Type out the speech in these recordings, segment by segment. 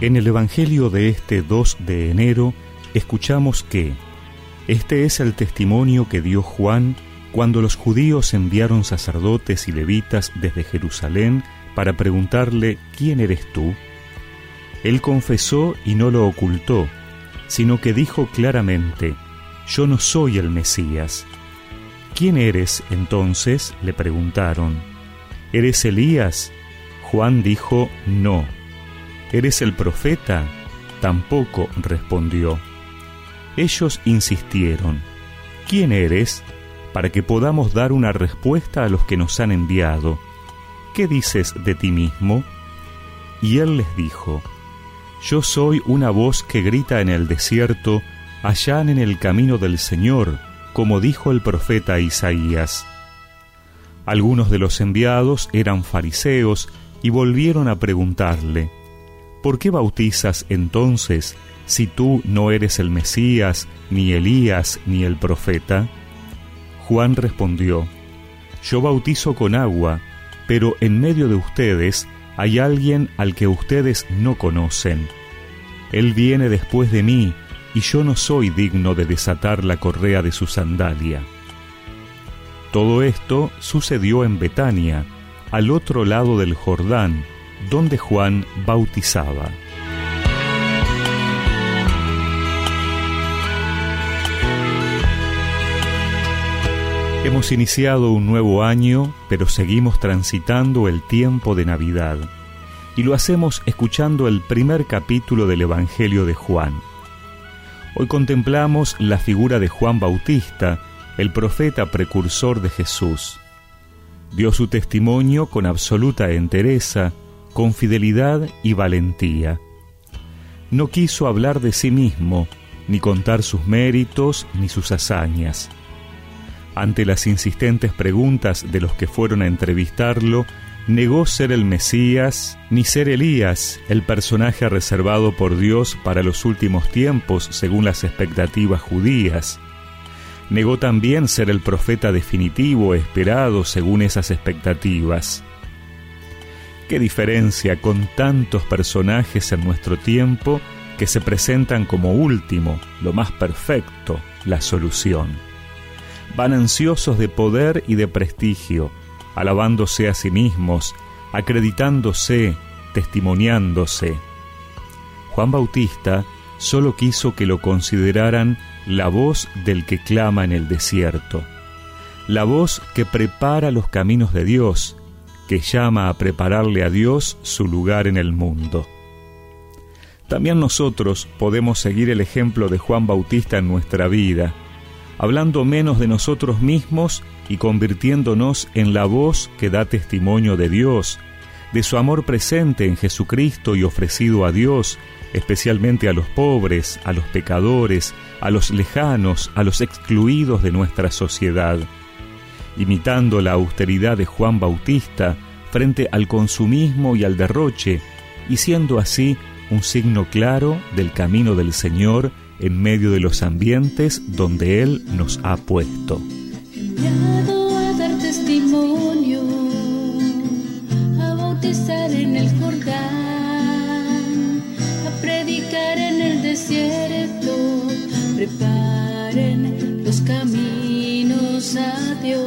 En el Evangelio de este 2 de enero escuchamos que este es el testimonio que dio Juan cuando los judíos enviaron sacerdotes y levitas desde Jerusalén para preguntarle ¿quién eres tú? Él confesó y no lo ocultó, sino que dijo claramente, yo no soy el Mesías. ¿Quién eres entonces? le preguntaron. ¿Eres Elías? Juan dijo, no. ¿Eres el profeta? Tampoco respondió. Ellos insistieron, ¿quién eres? Para que podamos dar una respuesta a los que nos han enviado. ¿Qué dices de ti mismo? Y él les dijo, Yo soy una voz que grita en el desierto, allá en el camino del Señor, como dijo el profeta Isaías. Algunos de los enviados eran fariseos y volvieron a preguntarle, ¿Por qué bautizas entonces si tú no eres el Mesías, ni Elías, ni el profeta? Juan respondió, Yo bautizo con agua, pero en medio de ustedes hay alguien al que ustedes no conocen. Él viene después de mí, y yo no soy digno de desatar la correa de su sandalia. Todo esto sucedió en Betania, al otro lado del Jordán, donde Juan bautizaba. Hemos iniciado un nuevo año, pero seguimos transitando el tiempo de Navidad, y lo hacemos escuchando el primer capítulo del Evangelio de Juan. Hoy contemplamos la figura de Juan Bautista, el profeta precursor de Jesús. Dio su testimonio con absoluta entereza, con fidelidad y valentía. No quiso hablar de sí mismo, ni contar sus méritos ni sus hazañas. Ante las insistentes preguntas de los que fueron a entrevistarlo, negó ser el Mesías ni ser Elías, el personaje reservado por Dios para los últimos tiempos según las expectativas judías. Negó también ser el profeta definitivo esperado según esas expectativas. Qué diferencia con tantos personajes en nuestro tiempo que se presentan como último, lo más perfecto, la solución. Van ansiosos de poder y de prestigio, alabándose a sí mismos, acreditándose, testimoniándose. Juan Bautista solo quiso que lo consideraran la voz del que clama en el desierto, la voz que prepara los caminos de Dios, que llama a prepararle a Dios su lugar en el mundo. También nosotros podemos seguir el ejemplo de Juan Bautista en nuestra vida, hablando menos de nosotros mismos y convirtiéndonos en la voz que da testimonio de Dios, de su amor presente en Jesucristo y ofrecido a Dios, especialmente a los pobres, a los pecadores, a los lejanos, a los excluidos de nuestra sociedad imitando la austeridad de Juan Bautista frente al consumismo y al derroche, y siendo así un signo claro del camino del Señor en medio de los ambientes donde Él nos ha puesto.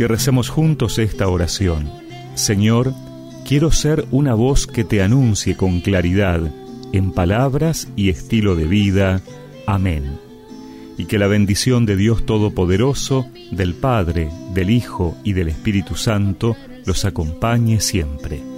Y recemos juntos esta oración. Señor, quiero ser una voz que te anuncie con claridad, en palabras y estilo de vida. Amén. Y que la bendición de Dios Todopoderoso, del Padre, del Hijo y del Espíritu Santo los acompañe siempre.